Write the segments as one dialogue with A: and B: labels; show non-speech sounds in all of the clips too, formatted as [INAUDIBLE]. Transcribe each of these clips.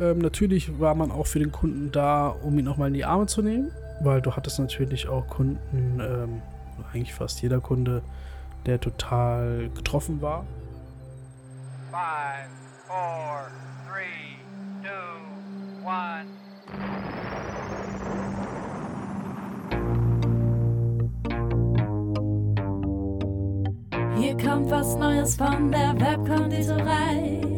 A: Ähm, natürlich war man auch für den Kunden da, um ihn nochmal in die Arme zu nehmen, weil du hattest natürlich auch Kunden, ähm, eigentlich fast jeder Kunde, der total getroffen war. Five, four, three, two, one.
B: Hier kommt was Neues von der Webkonditorei.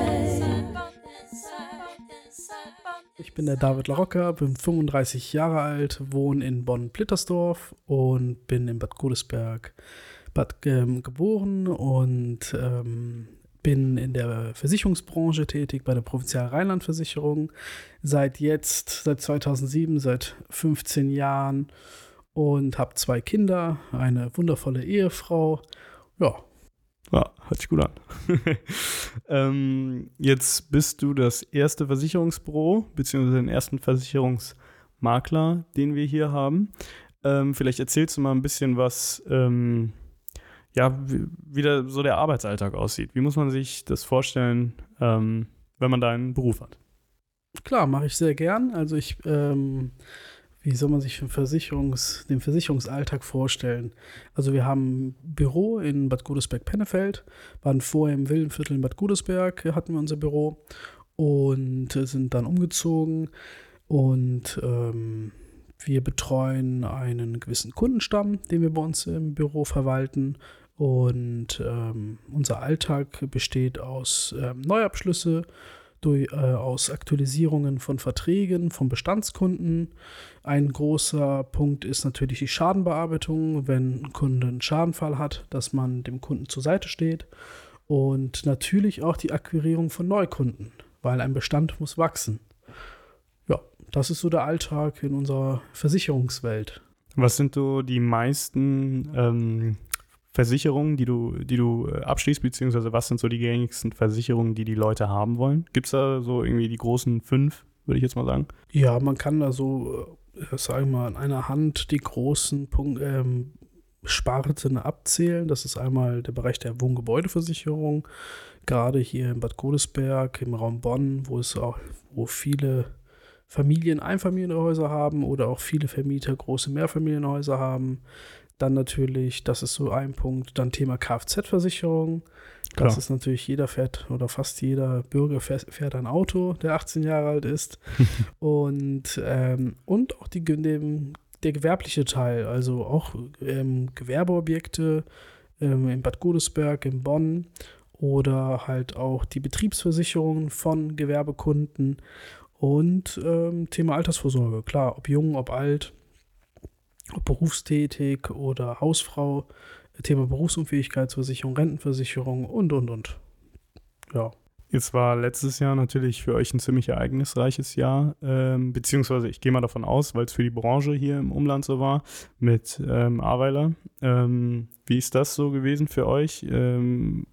A: Ich bin der David Larocca, bin 35 Jahre alt, wohne in Bonn-Plittersdorf und bin in Bad Godesberg Bad, ähm, geboren und ähm, bin in der Versicherungsbranche tätig bei der Provinzial Rheinland-Versicherung seit jetzt, seit 2007, seit 15 Jahren und habe zwei Kinder, eine wundervolle Ehefrau. Ja,
C: ja, hört sich gut an. [LAUGHS] ähm, jetzt bist du das erste Versicherungsbüro, beziehungsweise den ersten Versicherungsmakler, den wir hier haben. Ähm, vielleicht erzählst du mal ein bisschen was, ähm, ja, wie, wie der, so der Arbeitsalltag aussieht. Wie muss man sich das vorstellen, ähm, wenn man da einen Beruf hat?
A: Klar, mache ich sehr gern. Also ich ähm, wie soll man sich den, Versicherungs-, den Versicherungsalltag vorstellen? Also wir haben ein Büro in Bad Godesberg-Pennefeld, waren vorher im Villenviertel in Bad Godesberg, hatten wir unser Büro und sind dann umgezogen und ähm, wir betreuen einen gewissen Kundenstamm, den wir bei uns im Büro verwalten. Und ähm, unser Alltag besteht aus ähm, Neuabschlüsse, durch, äh, aus Aktualisierungen von Verträgen von Bestandskunden. Ein großer Punkt ist natürlich die Schadenbearbeitung, wenn ein Kunde einen Schadenfall hat, dass man dem Kunden zur Seite steht. Und natürlich auch die Akquirierung von Neukunden, weil ein Bestand muss wachsen. Ja, das ist so der Alltag in unserer Versicherungswelt.
C: Was sind so die meisten ähm, Versicherungen, die du, die du äh, abschließt, beziehungsweise was sind so die gängigsten Versicherungen, die die Leute haben wollen? Gibt es da so irgendwie die großen fünf, würde ich jetzt mal sagen?
A: Ja, man kann da so, äh, sagen wir mal, an einer Hand die großen Punkt, ähm, Sparten abzählen. Das ist einmal der Bereich der Wohngebäudeversicherung, gerade hier in Bad Godesberg, im Raum Bonn, wo es auch, wo viele Familien Einfamilienhäuser haben oder auch viele Vermieter große Mehrfamilienhäuser haben. Dann natürlich, das ist so ein Punkt, dann Thema Kfz-Versicherung. Das Klar. ist natürlich, jeder fährt oder fast jeder Bürger fährt, fährt ein Auto, der 18 Jahre alt ist. [LAUGHS] und, ähm, und auch die, dem, der gewerbliche Teil, also auch ähm, Gewerbeobjekte ähm, in Bad Godesberg, in Bonn oder halt auch die Betriebsversicherungen von Gewerbekunden und ähm, Thema Altersvorsorge. Klar, ob jung, ob alt, ob berufstätig oder Hausfrau, Thema Berufsunfähigkeitsversicherung, Rentenversicherung und, und, und. Ja.
C: Jetzt war letztes Jahr natürlich für euch ein ziemlich ereignisreiches Jahr, ähm, beziehungsweise ich gehe mal davon aus, weil es für die Branche hier im Umland so war, mit ähm, Aweiler. Ähm, wie ist das so gewesen für euch? Ähm,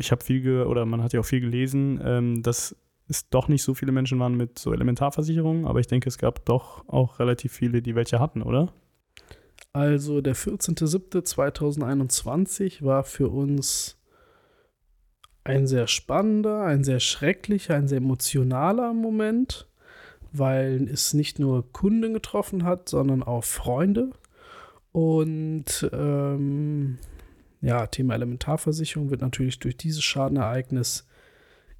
C: ich habe viel, oder man hat ja auch viel gelesen, ähm, dass es doch nicht so viele Menschen waren mit so Elementarversicherungen, aber ich denke, es gab doch auch relativ viele, die welche hatten, oder?
A: Also der 14.07.2021 war für uns ein sehr spannender, ein sehr schrecklicher, ein sehr emotionaler Moment, weil es nicht nur Kunden getroffen hat, sondern auch Freunde. Und ähm, ja, Thema Elementarversicherung wird natürlich durch dieses Schadenereignis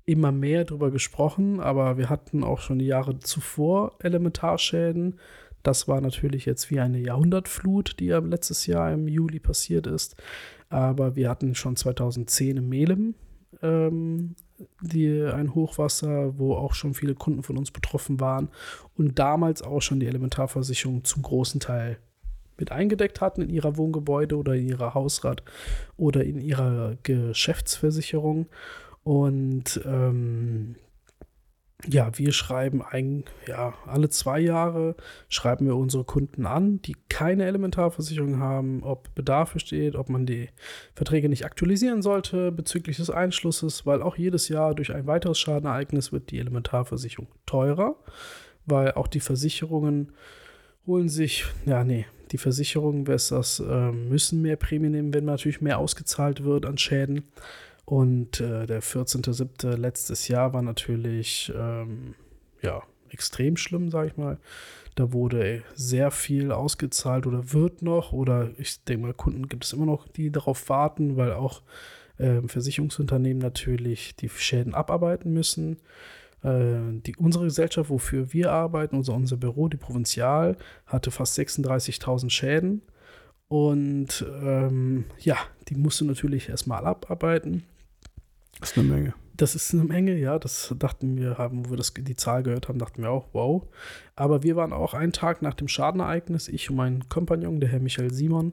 A: immer mehr darüber gesprochen, aber wir hatten auch schon die Jahre zuvor Elementarschäden. Das war natürlich jetzt wie eine Jahrhundertflut, die ja letztes Jahr im Juli passiert ist. Aber wir hatten schon 2010 im Melem ähm, die, ein Hochwasser, wo auch schon viele Kunden von uns betroffen waren und damals auch schon die Elementarversicherung zum großen Teil mit eingedeckt hatten in ihrer Wohngebäude oder in ihrer Hausrat oder in ihrer Geschäftsversicherung. Und ähm, ja, wir schreiben ein, ja, alle zwei Jahre schreiben wir unsere Kunden an, die keine Elementarversicherung haben, ob Bedarf besteht, ob man die Verträge nicht aktualisieren sollte bezüglich des Einschlusses, weil auch jedes Jahr durch ein weiteres Schadenereignis wird die Elementarversicherung teurer, weil auch die Versicherungen holen sich, ja, nee, die Versicherungen das, äh, müssen mehr Prämien nehmen, wenn natürlich mehr ausgezahlt wird an Schäden. Und äh, der 14.07. letztes Jahr war natürlich ähm, ja, extrem schlimm, sage ich mal. Da wurde sehr viel ausgezahlt oder wird noch, oder ich denke mal, Kunden gibt es immer noch, die darauf warten, weil auch äh, Versicherungsunternehmen natürlich die Schäden abarbeiten müssen. Äh, die, unsere Gesellschaft, wofür wir arbeiten, unser, unser Büro, die Provinzial, hatte fast 36.000 Schäden. Und ähm, ja, die musste natürlich erstmal abarbeiten.
C: Das ist eine Menge.
A: Das ist eine Menge, ja. Das dachten wir, haben, wo wir das, die Zahl gehört haben, dachten wir auch, wow. Aber wir waren auch einen Tag nach dem Schadenereignis, ich und mein Kompagnon, der Herr Michael Simon,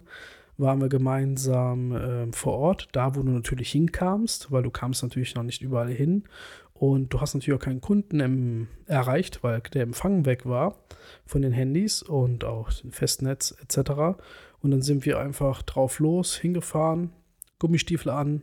A: waren wir gemeinsam äh, vor Ort, da wo du natürlich hinkamst, weil du kamst natürlich noch nicht überall hin. Und du hast natürlich auch keinen Kunden im, erreicht, weil der Empfang weg war von den Handys und auch Festnetz etc. Und dann sind wir einfach drauf los, hingefahren, Gummistiefel an,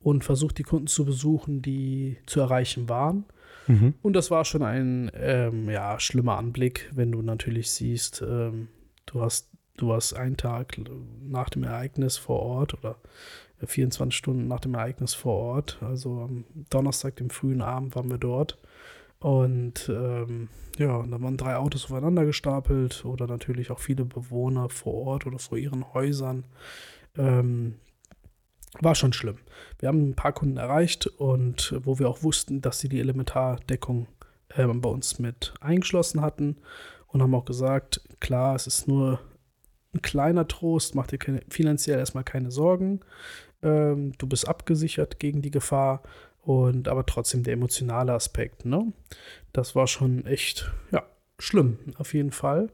A: und versucht, die Kunden zu besuchen, die zu erreichen waren. Mhm. Und das war schon ein ähm, ja, schlimmer Anblick, wenn du natürlich siehst, ähm, du hast du warst einen Tag nach dem Ereignis vor Ort oder 24 Stunden nach dem Ereignis vor Ort. Also am Donnerstag, dem frühen Abend, waren wir dort. Und ähm, ja, da waren drei Autos aufeinander gestapelt oder natürlich auch viele Bewohner vor Ort oder vor ihren Häusern. Ähm, war schon schlimm. Wir haben ein paar Kunden erreicht und wo wir auch wussten, dass sie die Elementardeckung äh, bei uns mit eingeschlossen hatten und haben auch gesagt, klar, es ist nur ein kleiner Trost, mach dir keine, finanziell erstmal keine Sorgen. Ähm, du bist abgesichert gegen die Gefahr und aber trotzdem der emotionale Aspekt, ne? Das war schon echt, ja, schlimm, auf jeden Fall.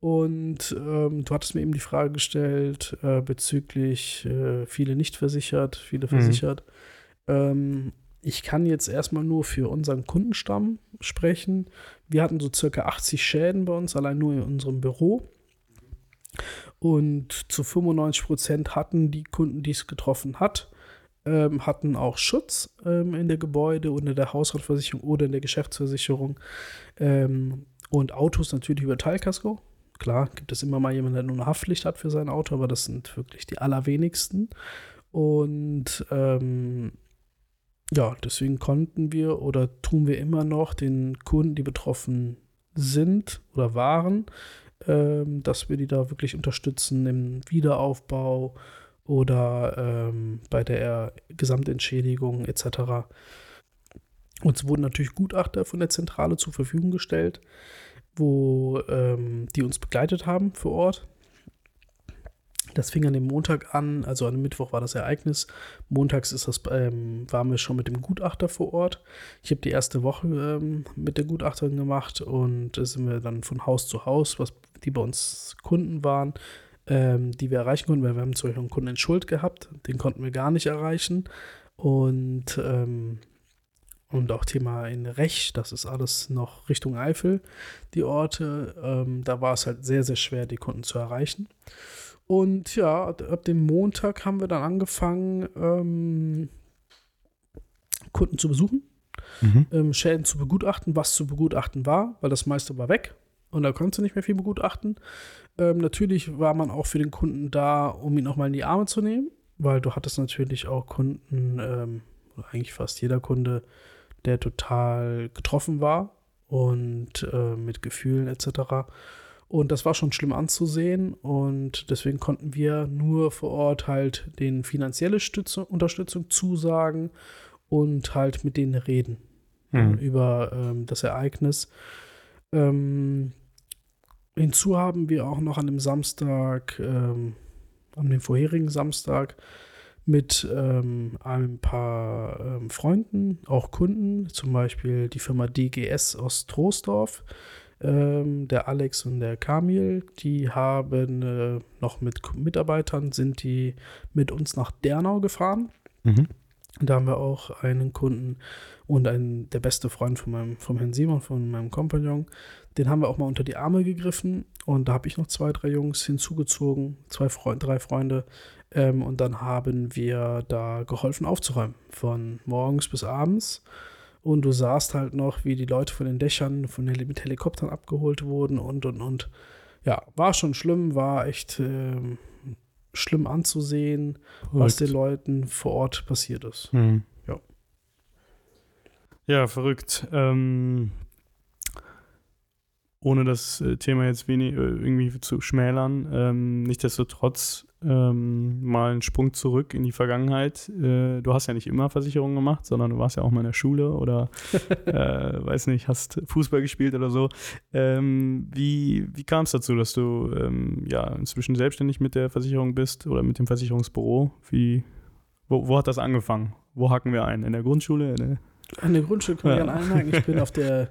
A: Und ähm, du hattest mir eben die Frage gestellt äh, bezüglich äh, viele nicht versichert, viele mhm. versichert. Ähm, ich kann jetzt erstmal nur für unseren Kundenstamm sprechen. Wir hatten so circa 80 Schäden bei uns, allein nur in unserem Büro. Und zu 95 Prozent hatten die Kunden, die es getroffen hat, ähm, hatten auch Schutz ähm, in der Gebäude in der Hausratversicherung oder in der Geschäftsversicherung. Ähm, und Autos natürlich über Teilkasko. Klar, gibt es immer mal jemanden, der nur eine Haftpflicht hat für sein Auto, aber das sind wirklich die allerwenigsten. Und ähm, ja, deswegen konnten wir oder tun wir immer noch den Kunden, die betroffen sind oder waren, ähm, dass wir die da wirklich unterstützen im Wiederaufbau oder ähm, bei der Gesamtentschädigung etc. Uns wurden natürlich Gutachter von der Zentrale zur Verfügung gestellt, wo ähm, die uns begleitet haben vor Ort. Das fing an dem Montag an, also an dem Mittwoch war das Ereignis. Montags ist das, ähm, waren wir schon mit dem Gutachter vor Ort. Ich habe die erste Woche ähm, mit der Gutachterin gemacht und da sind wir dann von Haus zu Haus, was die bei uns Kunden waren, ähm, die wir erreichen konnten, weil wir haben zum Beispiel einen Kunden in Schuld gehabt, den konnten wir gar nicht erreichen. Und ähm, und auch Thema in Rech, das ist alles noch Richtung Eifel, die Orte. Ähm, da war es halt sehr, sehr schwer, die Kunden zu erreichen. Und ja, ab dem Montag haben wir dann angefangen, ähm, Kunden zu besuchen, mhm. ähm, Schäden zu begutachten, was zu begutachten war, weil das meiste war weg und da konntest du nicht mehr viel begutachten. Ähm, natürlich war man auch für den Kunden da, um ihn auch mal in die Arme zu nehmen, weil du hattest natürlich auch Kunden, ähm, eigentlich fast jeder Kunde, der total getroffen war und äh, mit Gefühlen etc. Und das war schon schlimm anzusehen und deswegen konnten wir nur vor Ort halt den finanzielle Stütze, Unterstützung zusagen und halt mit denen reden mhm. über ähm, das Ereignis. Ähm, hinzu haben wir auch noch an dem Samstag, ähm, an dem vorherigen Samstag, mit ähm, ein paar ähm, Freunden, auch Kunden, zum Beispiel die Firma DGS aus Troisdorf, ähm, der Alex und der Kamil, die haben äh, noch mit Mitarbeitern, sind die mit uns nach Dernau gefahren. Mhm. Da haben wir auch einen Kunden und einen, der beste Freund von meinem, vom Herrn Simon, von meinem Kompagnon, den haben wir auch mal unter die Arme gegriffen und da habe ich noch zwei, drei Jungs hinzugezogen, zwei Freund, drei Freunde. Ähm, und dann haben wir da geholfen aufzuräumen, von morgens bis abends. Und du sahst halt noch, wie die Leute von den Dächern von Heli mit Helikoptern abgeholt wurden und und und. Ja, war schon schlimm, war echt ähm, schlimm anzusehen, was den Leuten vor Ort passiert ist.
C: Mhm.
A: Ja.
C: Ja, verrückt. Ähm, ohne das äh, Thema jetzt wenig, äh, irgendwie zu schmälern, ähm, nichtsdestotrotz ähm, mal einen Sprung zurück in die Vergangenheit. Äh, du hast ja nicht immer Versicherungen gemacht, sondern du warst ja auch mal in der Schule oder [LAUGHS] äh, weiß nicht, hast Fußball gespielt oder so. Ähm, wie wie kam es dazu, dass du ähm, ja inzwischen selbstständig mit der Versicherung bist oder mit dem Versicherungsbüro? Wie, wo, wo hat das angefangen? Wo hacken wir ein? In der Grundschule? In der
A: An der Grundschule kann ich
C: Ja.
A: gerne einhaken. Ich bin auf der,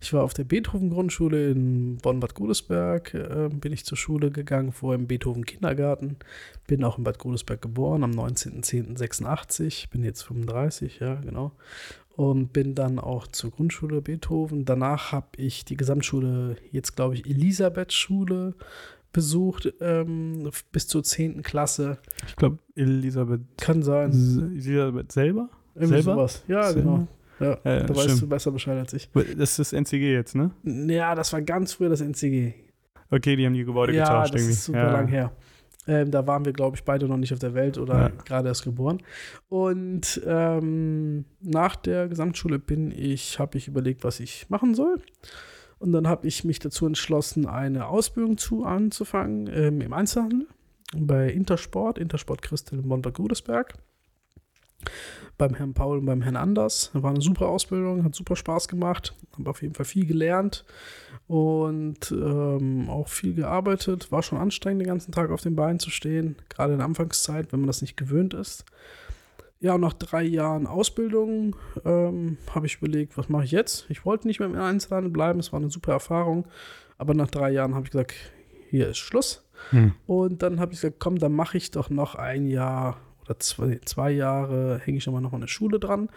A: ich war auf der Beethoven-Grundschule in Bonn-Bad Godesberg, äh, bin ich zur Schule gegangen, vorher im Beethoven-Kindergarten. Bin auch in Bad Godesberg geboren, am 19.10.86, bin jetzt 35, ja, genau. Und bin dann auch zur Grundschule Beethoven. Danach habe ich die Gesamtschule, jetzt glaube ich, Elisabeth-Schule besucht, ähm, bis zur 10. Klasse.
C: ich glaube, Elisabeth,
A: Kann sein.
C: Elisabeth selber?
A: Irgendwie
C: Selber?
A: sowas. Ja,
C: Selber?
A: genau. Ja,
C: Ja,
A: da weißt du besser Bescheid als ich.
C: Das ist das NCG jetzt, ne?
A: Ja, das war ganz früher das NCG.
C: Okay, die haben die Gebäude
A: ja,
C: getauscht
A: das
C: irgendwie.
A: ist super
C: ja.
A: lang her. Ähm, da waren wir, glaube ich, beide noch nicht auf der Welt oder
C: Ja.
A: gerade erst geboren. Und ähm, nach der Gesamtschule bin ich, habe ich überlegt, was ich machen soll. Und dann habe ich mich dazu entschlossen, eine Ausbildung zu anzufangen ähm, im Einzelhandel bei Intersport, Intersport Christel in Bonn-Bad Godesberg. Beim Herrn Paul und beim Herrn Anders. War eine super Ausbildung, hat super Spaß gemacht. Habe auf jeden Fall viel gelernt und ähm, auch viel gearbeitet. War schon anstrengend, den ganzen Tag auf den Beinen zu stehen, gerade in der Anfangszeit, wenn man das nicht gewöhnt ist. Ja, und nach drei Jahren Ausbildung ähm, habe ich überlegt, was mache ich jetzt? Ich wollte nicht mehr im Einzelhandel bleiben, es war eine super Erfahrung. Aber nach drei Jahren habe ich gesagt, hier ist Schluss.
C: Hm.
A: Und dann habe ich gesagt, komm, dann mache ich doch noch ein Jahr oder zwei, zwei Jahre, hänge ich mal noch mal eine Schule dran.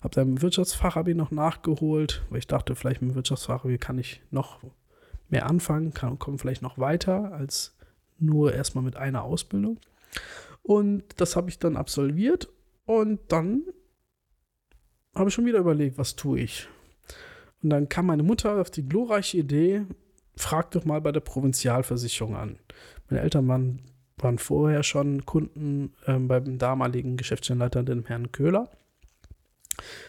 A: Habe dann im Wirtschaftsfachabi noch nachgeholt, weil ich dachte, vielleicht mit dem Wirtschaftsfachabi kann ich noch mehr anfangen, kann komme vielleicht noch weiter als nur erstmal mit einer Ausbildung. Und das habe ich dann absolviert und dann habe ich schon wieder überlegt, was tue ich. Und dann kam meine Mutter auf die glorreiche Idee, frag doch mal bei der Provinzialversicherung an. Meine Eltern waren, waren vorher schon Kunden ähm, beim damaligen Geschäftsstellenleiter, dem Herrn Köhler.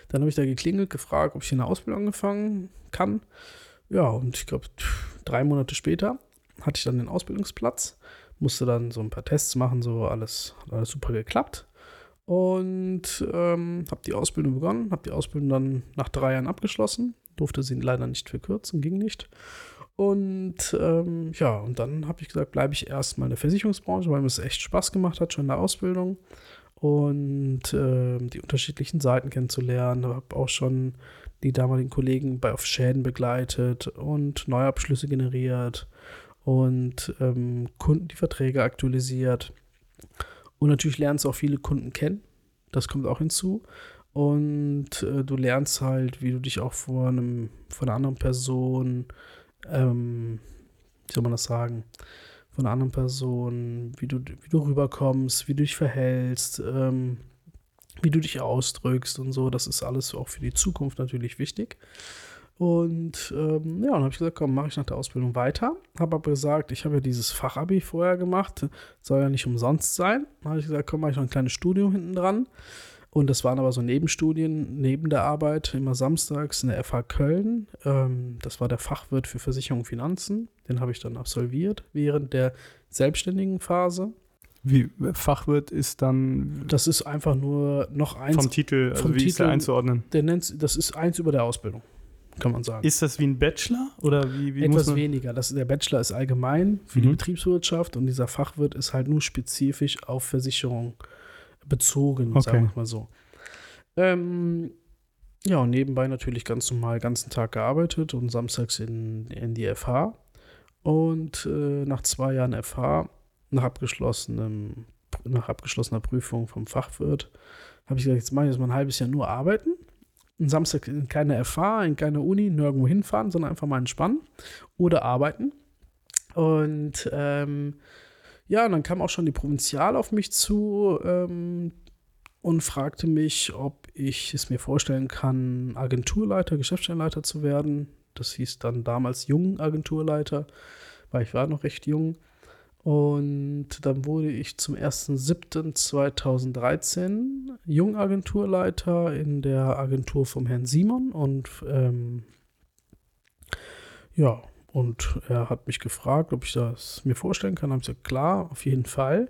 A: Dann habe ich da geklingelt, gefragt, ob ich eine Ausbildung angefangen kann. Ja, und ich glaube, drei Monate später hatte ich dann den Ausbildungsplatz, musste dann so ein paar Tests machen, so alles, alles super geklappt. Und ähm, habe die Ausbildung begonnen, habe die Ausbildung dann nach drei Jahren abgeschlossen, durfte sie leider nicht verkürzen, ging nicht. Und ähm, ja, und dann habe ich gesagt, bleibe ich erstmal in der Versicherungsbranche, weil mir es echt Spaß gemacht hat, schon in der Ausbildung. Und ähm, die unterschiedlichen Seiten kennenzulernen. Habe auch schon die damaligen Kollegen bei auf Schäden begleitet und Neuabschlüsse generiert und ähm, Kunden die Verträge aktualisiert. Und natürlich lernst du auch viele Kunden kennen. Das kommt auch hinzu. Und äh, du lernst halt, wie du dich auch vor einem, von einer anderen Person, ähm, wie soll man das sagen, von einer anderen Person, wie du, wie du rüberkommst, wie du dich verhältst, ähm, wie du dich ausdrückst und so. Das ist alles auch für die Zukunft natürlich wichtig. Und ähm, ja, dann habe ich gesagt, komm, mache ich nach der Ausbildung weiter. Habe aber gesagt, ich habe ja dieses Fachabi vorher gemacht, soll ja nicht umsonst sein. Habe ich gesagt, komm, mache ich noch ein kleines Studium hinten dran. Und das waren aber so Nebenstudien neben der Arbeit, immer samstags in der FH Köln. Ähm, das war der Fachwirt für Versicherung und Finanzen. Den habe ich dann absolviert während der selbstständigen Phase.
C: Wie Fachwirt ist dann
A: Das ist einfach nur noch eins.
C: vom Titel, also
A: vom
C: wie ist der
A: Titel-
C: einzuordnen?
A: der nennt, das ist eins über der Ausbildung, kann man sagen.
C: Ist das wie ein Bachelor oder wie, wie
A: Etwas weniger. Das, der Bachelor ist allgemein für die
C: Mhm.
A: Betriebswirtschaft und dieser Fachwirt ist halt nur spezifisch auf Versicherung bezogen,
C: Okay.
A: sagen wir mal so. Ähm, ja, und nebenbei natürlich ganz normal den ganzen Tag gearbeitet und samstags in, in die FH. Und äh, nach zwei Jahren FH, nach abgeschlossenem nach abgeschlossener Prüfung vom Fachwirt, habe ich gesagt, jetzt mache ich jetzt mal ein halbes Jahr nur arbeiten. Einen Samstag in keine FH, in keine Uni, nirgendwo hinfahren, sondern einfach mal entspannen oder arbeiten. Und ähm, ja, und dann kam auch schon die Provinzial auf mich zu ähm, und fragte mich, ob ich es mir vorstellen kann, Agenturleiter, Geschäftsstellenleiter zu werden. Das hieß dann damals Jungagenturleiter, weil ich war noch recht jung. Und dann wurde ich zum 1.7.2013 Jungagenturleiter in der Agentur vom Herrn Simon. Und ähm, ja, und er hat mich gefragt, ob ich das mir vorstellen kann. Habe ich gesagt, klar, auf jeden Fall.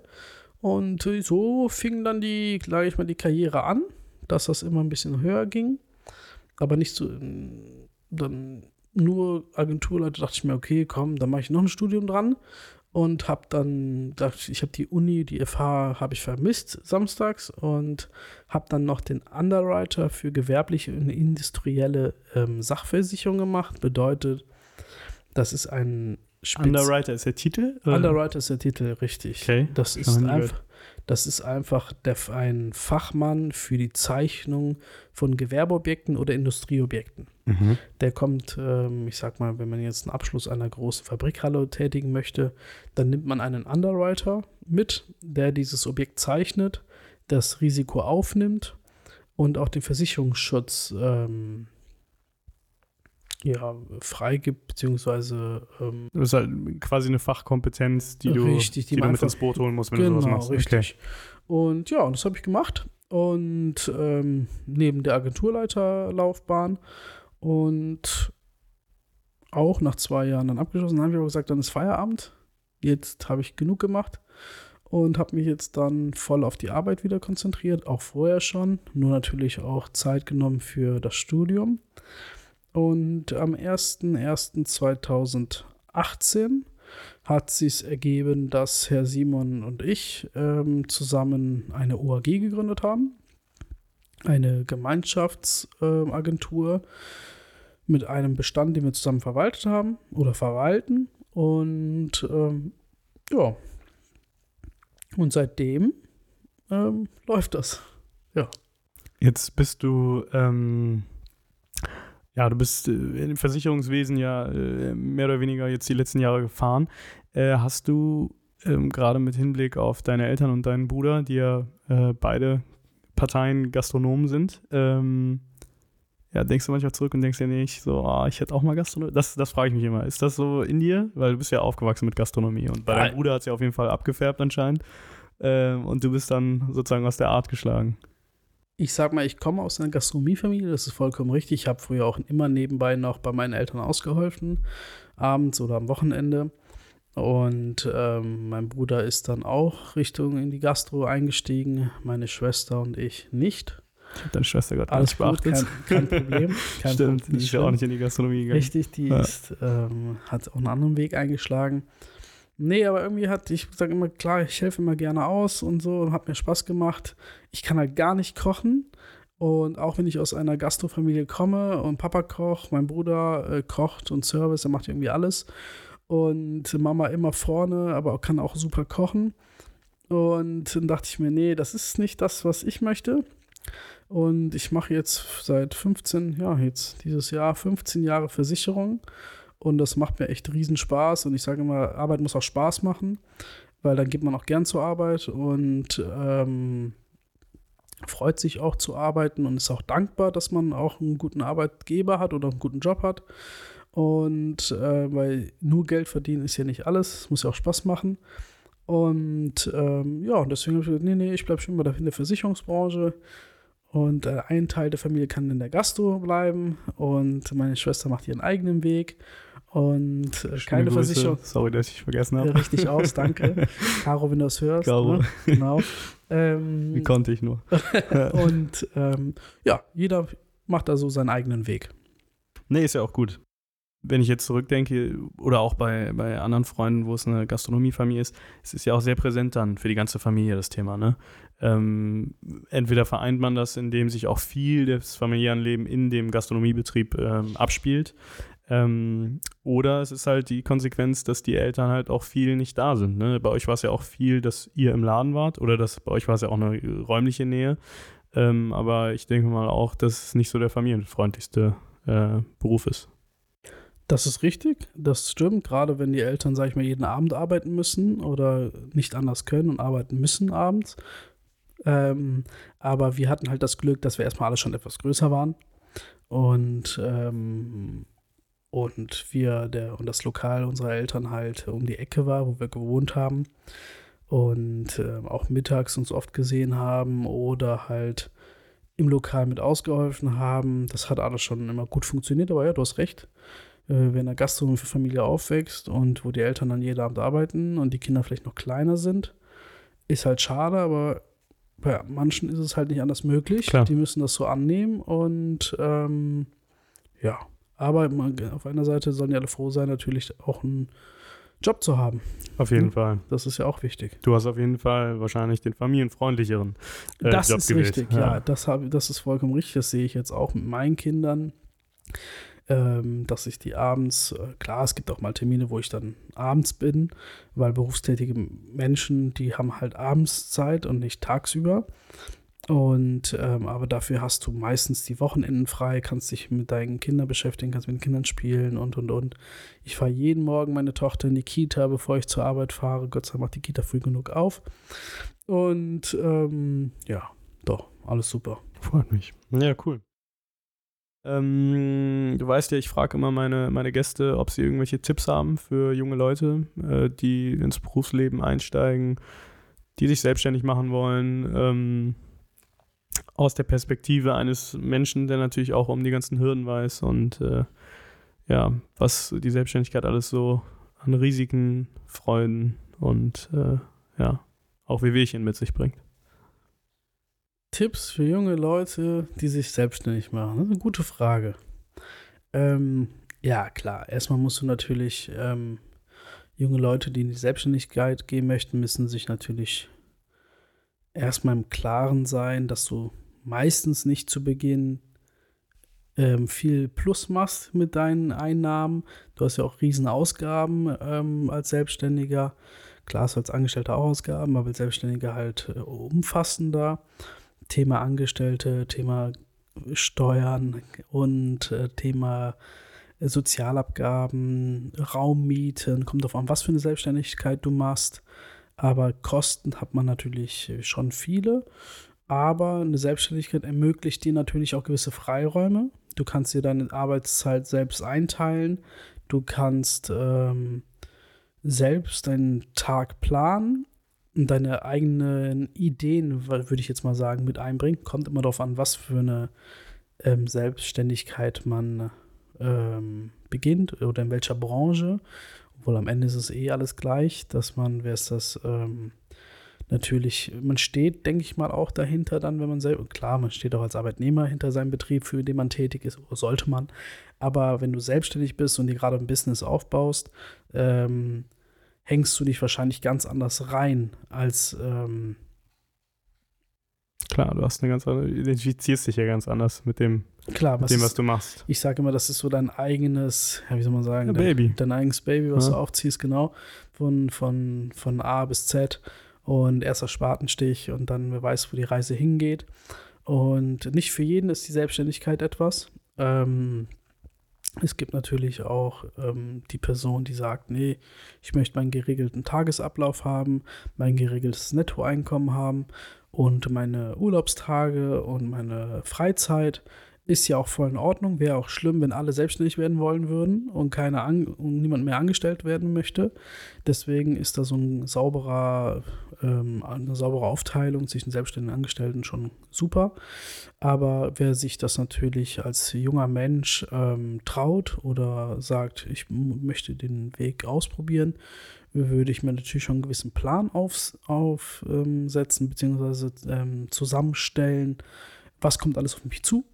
A: Und so fing dann die, sage ich mal, die Karriere an, dass das immer ein bisschen höher ging. Aber nicht so, dann nur Agenturleiter, dachte ich mir, okay, komm, dann mache ich noch ein Studium dran und habe dann, ich habe die Uni, die FH habe ich vermisst samstags und habe dann noch den Underwriter für gewerbliche und industrielle ähm, Sachversicherung gemacht. Bedeutet, das ist ein
C: Spitz Underwriter ist der Titel?
A: Underwriter ist der Titel, richtig.
C: Okay.
A: Das ist einfach, das ist einfach der, ein Fachmann für die Zeichnung von Gewerbeobjekten oder Industrieobjekten. Mhm. Der kommt, ähm, ich sag mal, wenn man jetzt einen Abschluss einer großen Fabrikhalle tätigen möchte, dann nimmt man einen Underwriter mit, der dieses Objekt zeichnet, das Risiko aufnimmt und auch den Versicherungsschutz ähm, ja, freigibt, beziehungsweise. Ähm,
C: das ist halt quasi eine Fachkompetenz, die du,
A: richtig,
C: die, die du mit ins Boot holen musst, wenn
A: genau,
C: du sowas machst.
A: Richtig. Okay. Und ja, und das habe ich gemacht. Und ähm, neben der Agenturleiterlaufbahn und auch nach zwei Jahren dann abgeschlossen, habe ich aber gesagt, dann ist Feierabend. Jetzt habe ich genug gemacht und habe mich jetzt dann voll auf die Arbeit wieder konzentriert, auch vorher schon, nur natürlich auch Zeit genommen für das Studium. Und am 01.01.2018 hat sich ergeben, dass Herr Simon und ich ähm, zusammen eine OAG gegründet haben. Eine Gemeinschaftsagentur äh, mit einem Bestand, den wir zusammen verwaltet haben oder verwalten. Und ähm, ja, und seitdem ähm, läuft das. Ja.
C: Jetzt bist du ähm, ja, du bist äh, im Versicherungswesen ja äh, mehr oder weniger jetzt die letzten Jahre gefahren. Äh, hast du ähm, gerade mit Hinblick auf deine Eltern und deinen Bruder, die ja äh, beide Parteien Gastronomen sind, ähm, ja, denkst du manchmal zurück und denkst dir nicht so, oh, ich hätte auch mal Gastronomie. Das, das frage ich mich immer. Ist das so in dir? Weil du bist ja aufgewachsen mit Gastronomie und bei deinem Bruder hat es ja auf jeden Fall abgefärbt anscheinend. Ähm, und du bist dann sozusagen aus der Art geschlagen
A: ich sag mal, ich komme aus einer Gastronomiefamilie, das ist vollkommen richtig. Ich habe früher auch immer nebenbei noch bei meinen Eltern ausgeholfen, abends oder am Wochenende. Und ähm, mein Bruder ist dann auch Richtung in die Gastro eingestiegen, meine Schwester und ich nicht.
C: Ich habe deine Schwester gerade
A: Alles gut, kein, kein, Problem. [LAUGHS] Kein
C: Stimmt, die ist ja auch nicht in die Gastronomie gegangen.
A: Richtig, die ja. ist, ähm, hat auch einen anderen Weg eingeschlagen. Nee, aber irgendwie hat, ich sage immer, klar, ich helfe immer gerne aus und so, hat mir Spaß gemacht. Ich kann halt gar nicht kochen. Und auch wenn ich aus einer Gastrofamilie komme und Papa kocht, mein Bruder äh, kocht und Service, er macht irgendwie alles. Und Mama immer vorne, aber kann auch super kochen. Und dann dachte ich mir, nee, das ist nicht das, was ich möchte. Und ich mache jetzt seit 15, ja, jetzt dieses Jahr 15 Jahre Versicherung. Und das macht mir echt riesen Spaß. Und ich sage immer, Arbeit muss auch Spaß machen, weil dann geht man auch gern zur Arbeit und ähm, freut sich auch zu arbeiten und ist auch dankbar, dass man auch einen guten Arbeitgeber hat oder einen guten Job hat. Und äh, weil nur Geld verdienen ist ja nicht alles, es muss ja auch Spaß machen. Und ähm, ja, deswegen habe ich gesagt, nee, nee, ich bleibe schon mal in der Versicherungsbranche. Und äh, ein Teil der Familie kann in der Gastro bleiben und meine Schwester macht ihren eigenen Weg. Und äh, keine Grüße. Versicherung.
C: Sorry, dass ich vergessen habe.
A: Richtig aus, danke. [LAUGHS] Caro, wenn du das hörst. Caro. Ne? Genau. [LAUGHS]
C: Ähm, Wie konnte ich nur. [LAUGHS]
A: und ähm, ja, jeder macht da so seinen eigenen Weg.
C: Nee, ist ja auch gut. Wenn ich jetzt zurückdenke, oder auch bei, bei anderen Freunden, wo es eine Gastronomiefamilie ist, es ist ja auch sehr präsent dann für die ganze Familie das Thema. Ne? Ähm, entweder vereint man das, indem sich auch viel des familiären Lebens in dem Gastronomiebetrieb ähm, abspielt, Ähm, oder es ist halt die Konsequenz, dass die Eltern halt auch viel nicht da sind. Ne? Bei euch war es ja auch viel, dass ihr im Laden wart oder dass bei euch war es ja auch eine räumliche Nähe. Ähm, aber ich denke mal auch, dass es nicht so der familienfreundlichste äh, Beruf ist.
A: Das ist richtig, das stimmt. Gerade wenn die Eltern, sag ich mal, jeden Abend arbeiten müssen oder nicht anders können und arbeiten müssen abends. Ähm, aber wir hatten halt das Glück, dass wir erstmal alle schon etwas größer waren. Und, ähm, und wir, der, und das Lokal unserer Eltern halt um die Ecke war, wo wir gewohnt haben. Und äh, auch mittags uns oft gesehen haben oder halt im Lokal mit ausgeholfen haben. Das hat alles schon immer gut funktioniert, aber ja, du hast recht. Äh, wenn eine Familie aufwächst und wo die Eltern dann jeden Abend arbeiten und die Kinder vielleicht noch kleiner sind, ist halt schade, aber bei manchen ist es halt nicht anders möglich. Klar. Die müssen das so annehmen und ähm, ja, aber auf einer Seite sollen die alle froh sein, natürlich auch einen Job zu haben.
C: Auf jeden mhm. Fall.
A: Das ist ja auch wichtig.
C: Du hast auf jeden Fall wahrscheinlich den familienfreundlicheren
A: äh, das Job ist gewählt. richtig, ja. ja. das, hab, das ist vollkommen richtig. Das sehe ich jetzt auch mit meinen Kindern ähm, dass ich die abends, äh, klar, es gibt auch mal Termine, wo ich dann abends bin, weil berufstätige Menschen, die haben halt abends Zeit und nicht tagsüber. Und ähm, aber dafür hast du meistens die Wochenenden frei, kannst dich mit deinen Kindern beschäftigen, kannst mit den Kindern spielen und und und. Ich fahre jeden Morgen meine Tochter in die Kita, bevor ich zur Arbeit fahre. Gott sei Dank macht die Kita früh genug auf. Und ähm, ja, doch, alles super.
C: Freut mich. Ja, cool. Ähm, du weißt ja, ich frage immer meine, meine Gäste, ob sie irgendwelche Tipps haben für junge Leute, äh, die ins Berufsleben einsteigen, die sich selbstständig machen wollen. Ähm, aus der Perspektive eines Menschen, der natürlich auch um die ganzen Hürden weiß und äh, ja, was die Selbstständigkeit alles so an Risiken, Freuden und äh, ja, auch Wehwehchen mit sich bringt.
A: Tipps für junge Leute, die sich selbstständig machen? Das ist eine gute Frage. Ähm, ja, klar. Erstmal musst du natürlich, ähm, junge Leute, die in die Selbstständigkeit gehen möchten, müssen sich natürlich erstmal im Klaren sein, dass du meistens nicht zu Beginn ähm, viel Plus machst mit deinen Einnahmen. Du hast ja auch riesen Ausgaben ähm, als Selbstständiger. Klar, hast du als Angestellter auch Ausgaben, aber als Selbstständiger halt äh, umfassender. Thema Angestellte, Thema Steuern und äh, Thema Sozialabgaben, Raummieten, kommt auf an, was für eine Selbstständigkeit du machst. Aber Kosten hat man natürlich schon viele. Aber eine Selbstständigkeit ermöglicht dir natürlich auch gewisse Freiräume. Du kannst dir deine Arbeitszeit selbst einteilen. Du kannst ähm, selbst deinen Tag planen deine eigenen Ideen, würde ich jetzt mal sagen, mit einbringen. Kommt immer darauf an, was für eine ähm, Selbstständigkeit man ähm, beginnt oder in welcher Branche. Obwohl am Ende ist es eh alles gleich, dass man, wer ist das, ähm, natürlich, man steht, denke ich mal, auch dahinter dann, wenn man selber, klar, man steht auch als Arbeitnehmer hinter seinem Betrieb, für den man tätig ist, sollte man. Aber wenn du selbstständig bist und dir gerade ein Business aufbaust, ähm, hängst du dich wahrscheinlich ganz anders rein als. Ähm
C: Klar, du hast eine ganz andere, identifizierst dich ja ganz anders mit dem,
A: Klar,
C: mit was dem, was du machst.
A: Ich sage immer, das ist so dein eigenes, ja, wie soll man sagen,
C: ja, Baby.
A: Dein, dein, eigenes Baby, was ja. du aufziehst, genau, von, von, von A bis Z und erster Spatenstich und dann wer weiß, wo die Reise hingeht. Und nicht für jeden ist die Selbstständigkeit etwas. Ähm, es gibt natürlich auch ähm, die Person, die sagt, nee, ich möchte meinen geregelten Tagesablauf haben, mein geregeltes Nettoeinkommen haben und meine Urlaubstage und meine Freizeit ist ja auch voll in Ordnung. Wäre auch schlimm, wenn alle selbstständig werden wollen würden und, keine an, und niemand mehr angestellt werden möchte. Deswegen ist da so ein sauberer, ähm, eine saubere Aufteilung zwischen selbstständigen und Angestellten schon super. Aber wer sich das natürlich als junger Mensch ähm, traut oder sagt, ich möchte den Weg ausprobieren, würde ich mir natürlich schon einen gewissen Plan aufsetzen auf, ähm, bzw. Ähm, zusammenstellen. Was kommt alles auf mich zu?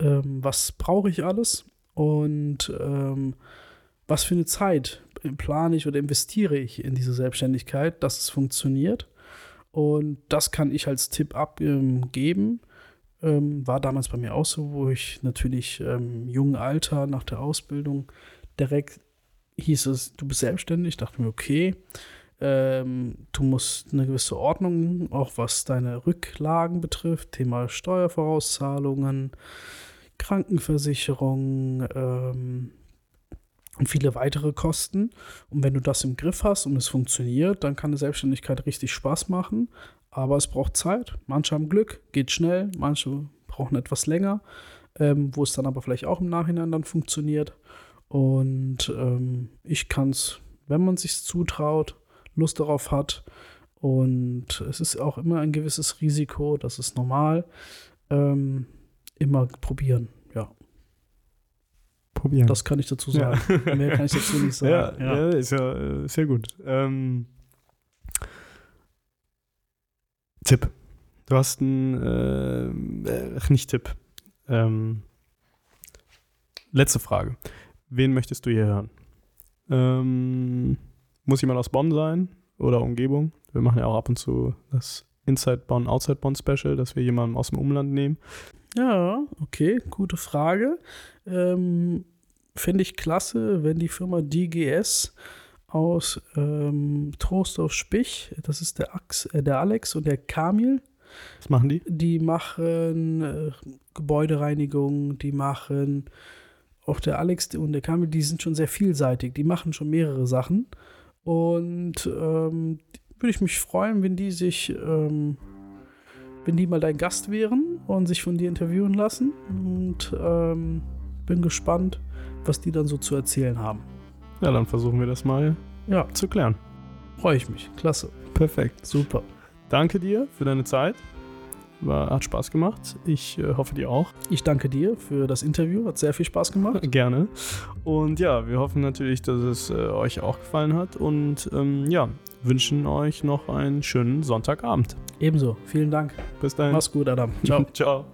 A: Ähm, was brauche ich alles und ähm, was für eine Zeit plane ich oder investiere ich in diese Selbstständigkeit, dass es funktioniert. Und das kann ich als Tipp abgeben. Ähm, war damals bei mir auch so, wo ich natürlich ähm, im jungen Alter nach der Ausbildung direkt hieß es, du bist selbstständig. Ich dachte mir, okay, ähm, du musst eine gewisse Ordnung, auch was deine Rücklagen betrifft, Thema Steuervorauszahlungen, Krankenversicherung ähm, und viele weitere Kosten. Und wenn du das im Griff hast und es funktioniert, dann kann eine Selbstständigkeit richtig Spaß machen. Aber es braucht Zeit. Manche haben Glück, geht schnell, manche brauchen etwas länger, ähm, wo es dann aber vielleicht auch im Nachhinein dann funktioniert. Und ähm, ich kann es, wenn man sich zutraut, Lust darauf hat. Und es ist auch immer ein gewisses Risiko, das ist normal. Ähm, immer probieren, ja.
C: Probieren.
A: Das kann ich dazu sagen. Ja. Mehr kann ich dazu nicht [LAUGHS] sagen.
C: Ja, ja. ja ist ja äh, sehr gut. Ähm, Tipp. Du hast einen, äh, äh, nicht Tipp. Ähm, letzte Frage. Wen möchtest du hier hören? Ähm, muss jemand aus Bonn sein oder Umgebung? Wir machen ja auch ab und zu das Inside Bonn, Outside Bonn Special, dass wir jemanden aus dem Umland nehmen.
A: Ja, okay, gute Frage. Ähm, Finde ich klasse, wenn die Firma DGS aus ähm, Trostorf Spich, das ist der, Ax, äh, der Alex und der Kamil.
C: Was machen die?
A: Die machen äh, Gebäudereinigung, die machen auch der Alex und der Kamil, die sind schon sehr vielseitig, die machen schon mehrere Sachen. Und ähm, würde ich mich freuen, wenn die sich, ähm, wenn die mal dein Gast wären und sich von dir interviewen lassen. Und ähm, bin gespannt, was die dann so zu erzählen haben.
C: Ja, dann versuchen wir das mal ja. zu klären.
A: Freue ich mich. Klasse.
C: Perfekt.
A: Super.
C: Danke dir für deine Zeit. War, hat Spaß gemacht. Ich äh, hoffe dir auch.
A: Ich danke dir für das Interview. Hat sehr viel Spaß gemacht. [LAUGHS]
C: Gerne. Und ja, wir hoffen natürlich, dass es äh, euch auch gefallen hat. Und ähm, ja, wünschen euch noch einen schönen Sonntagabend.
A: Ebenso. Vielen Dank.
C: Bis dahin.
A: Mach's gut, Adam. Ciao. [LAUGHS]
C: Ciao.